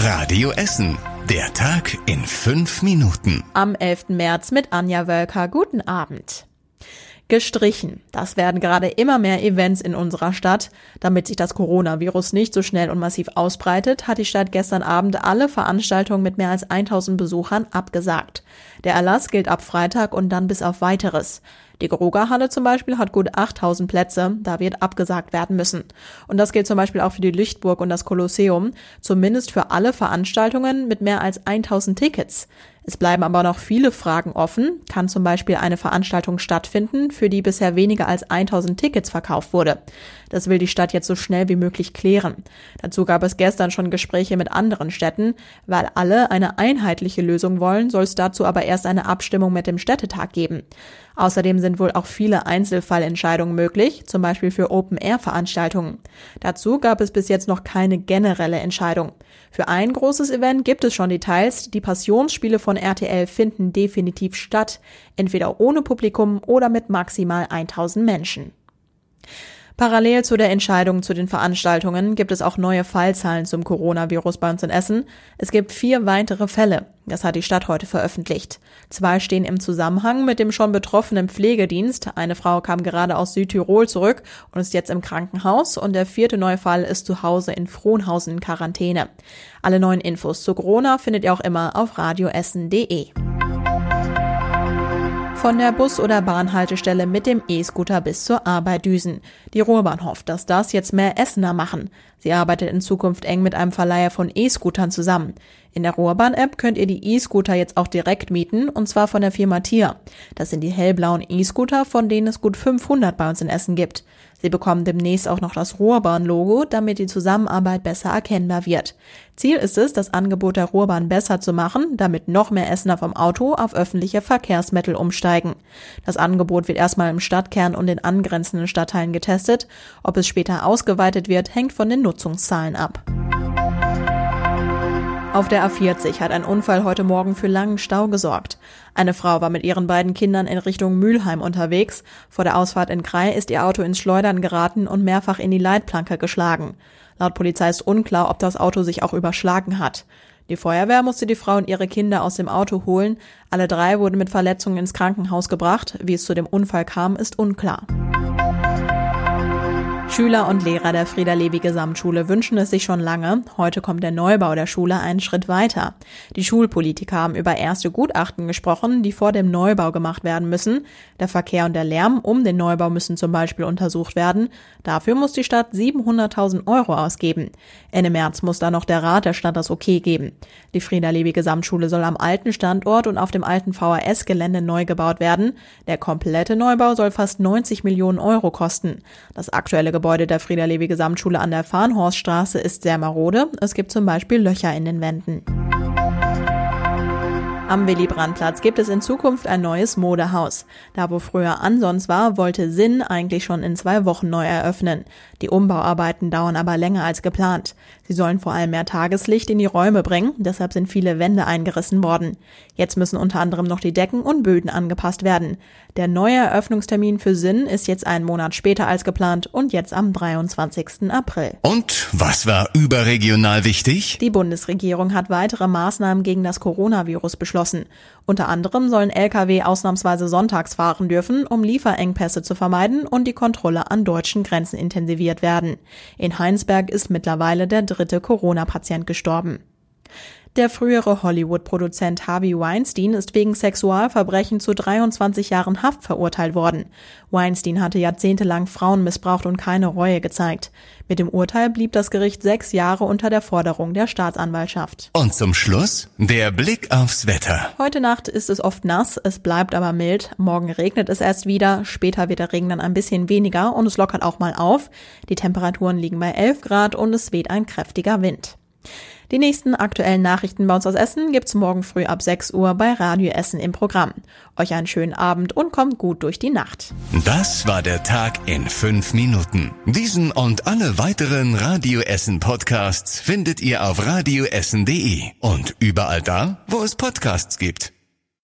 Radio Essen. Der Tag in fünf Minuten. Am 11. März mit Anja Wölker. Guten Abend. Gestrichen. Das werden gerade immer mehr Events in unserer Stadt. Damit sich das Coronavirus nicht so schnell und massiv ausbreitet, hat die Stadt gestern Abend alle Veranstaltungen mit mehr als 1000 Besuchern abgesagt. Der Erlass gilt ab Freitag und dann bis auf weiteres. Die Gruger-Halle zum Beispiel hat gut 8000 Plätze, da wird abgesagt werden müssen. Und das gilt zum Beispiel auch für die Lichtburg und das Kolosseum, zumindest für alle Veranstaltungen mit mehr als 1000 Tickets. Es bleiben aber noch viele Fragen offen. Kann zum Beispiel eine Veranstaltung stattfinden, für die bisher weniger als 1000 Tickets verkauft wurde? Das will die Stadt jetzt so schnell wie möglich klären. Dazu gab es gestern schon Gespräche mit anderen Städten. Weil alle eine einheitliche Lösung wollen, soll es dazu aber erst eine Abstimmung mit dem Städtetag geben. Außerdem sind wohl auch viele Einzelfallentscheidungen möglich, zum Beispiel für Open-Air-Veranstaltungen. Dazu gab es bis jetzt noch keine generelle Entscheidung. Für ein großes Event gibt es schon Details. Die Passionsspiele von RTL finden definitiv statt, entweder ohne Publikum oder mit maximal 1000 Menschen. Parallel zu der Entscheidung zu den Veranstaltungen gibt es auch neue Fallzahlen zum Coronavirus bei uns in Essen. Es gibt vier weitere Fälle. Das hat die Stadt heute veröffentlicht. Zwei stehen im Zusammenhang mit dem schon betroffenen Pflegedienst. Eine Frau kam gerade aus Südtirol zurück und ist jetzt im Krankenhaus und der vierte neue Fall ist zu Hause in Frohnhausen in Quarantäne. Alle neuen Infos zu Corona findet ihr auch immer auf radioessen.de. Von der Bus- oder Bahnhaltestelle mit dem E-Scooter bis zur Arbeit düsen. Die Ruhrbahn hofft, dass das jetzt mehr Essener machen. Sie arbeitet in Zukunft eng mit einem Verleiher von E-Scootern zusammen. In der Ruhrbahn-App könnt ihr die E-Scooter jetzt auch direkt mieten, und zwar von der Firma Tier. Das sind die hellblauen E-Scooter, von denen es gut 500 bei uns in Essen gibt. Sie bekommen demnächst auch noch das Ruhrbahn-Logo, damit die Zusammenarbeit besser erkennbar wird. Ziel ist es, das Angebot der Ruhrbahn besser zu machen, damit noch mehr Essener vom Auto auf öffentliche Verkehrsmittel umsteigen. Das Angebot wird erstmal im Stadtkern und den angrenzenden Stadtteilen getestet. Ob es später ausgeweitet wird, hängt von den Nutzungszahlen ab. Auf der A40 hat ein Unfall heute Morgen für langen Stau gesorgt. Eine Frau war mit ihren beiden Kindern in Richtung Mülheim unterwegs. Vor der Ausfahrt in Krei ist ihr Auto ins Schleudern geraten und mehrfach in die Leitplanke geschlagen. Laut Polizei ist unklar, ob das Auto sich auch überschlagen hat. Die Feuerwehr musste die Frau und ihre Kinder aus dem Auto holen. Alle drei wurden mit Verletzungen ins Krankenhaus gebracht. Wie es zu dem Unfall kam, ist unklar. Schüler und Lehrer der Frieda-Levi Gesamtschule wünschen es sich schon lange. Heute kommt der Neubau der Schule einen Schritt weiter. Die Schulpolitiker haben über erste Gutachten gesprochen, die vor dem Neubau gemacht werden müssen. Der Verkehr und der Lärm um den Neubau müssen zum Beispiel untersucht werden. Dafür muss die Stadt 700.000 Euro ausgeben. Ende März muss da noch der Rat der Stadt das Okay geben. Die Frieda-Levi Gesamtschule soll am alten Standort und auf dem alten VHS-Gelände neu gebaut werden. Der komplette Neubau soll fast 90 Millionen Euro kosten. Das aktuelle Gebäude der Friederlevi Gesamtschule an der Farnhorststraße ist sehr marode. Es gibt zum Beispiel Löcher in den Wänden. Am Willy-Brandt-Platz gibt es in Zukunft ein neues Modehaus. Da wo früher Ansons war, wollte Sinn eigentlich schon in zwei Wochen neu eröffnen. Die Umbauarbeiten dauern aber länger als geplant. Sie sollen vor allem mehr Tageslicht in die Räume bringen, deshalb sind viele Wände eingerissen worden. Jetzt müssen unter anderem noch die Decken und Böden angepasst werden. Der neue Eröffnungstermin für Sinn ist jetzt einen Monat später als geplant und jetzt am 23. April. Und was war überregional wichtig? Die Bundesregierung hat weitere Maßnahmen gegen das Coronavirus beschlossen. Unter anderem sollen Lkw ausnahmsweise sonntags fahren dürfen, um Lieferengpässe zu vermeiden und die Kontrolle an deutschen Grenzen intensiviert werden. In Heinsberg ist mittlerweile der dritte Corona-Patient gestorben. Der frühere Hollywood-Produzent Harvey Weinstein ist wegen Sexualverbrechen zu 23 Jahren Haft verurteilt worden. Weinstein hatte jahrzehntelang Frauen missbraucht und keine Reue gezeigt. Mit dem Urteil blieb das Gericht sechs Jahre unter der Forderung der Staatsanwaltschaft. Und zum Schluss der Blick aufs Wetter. Heute Nacht ist es oft nass, es bleibt aber mild. Morgen regnet es erst wieder, später wird der Regen dann ein bisschen weniger und es lockert auch mal auf. Die Temperaturen liegen bei 11 Grad und es weht ein kräftiger Wind. Die nächsten aktuellen Nachrichten bei uns aus Essen gibt's morgen früh ab 6 Uhr bei Radio Essen im Programm. Euch einen schönen Abend und kommt gut durch die Nacht. Das war der Tag in fünf Minuten. Diesen und alle weiteren Radio Essen Podcasts findet ihr auf radioessen.de und überall da, wo es Podcasts gibt.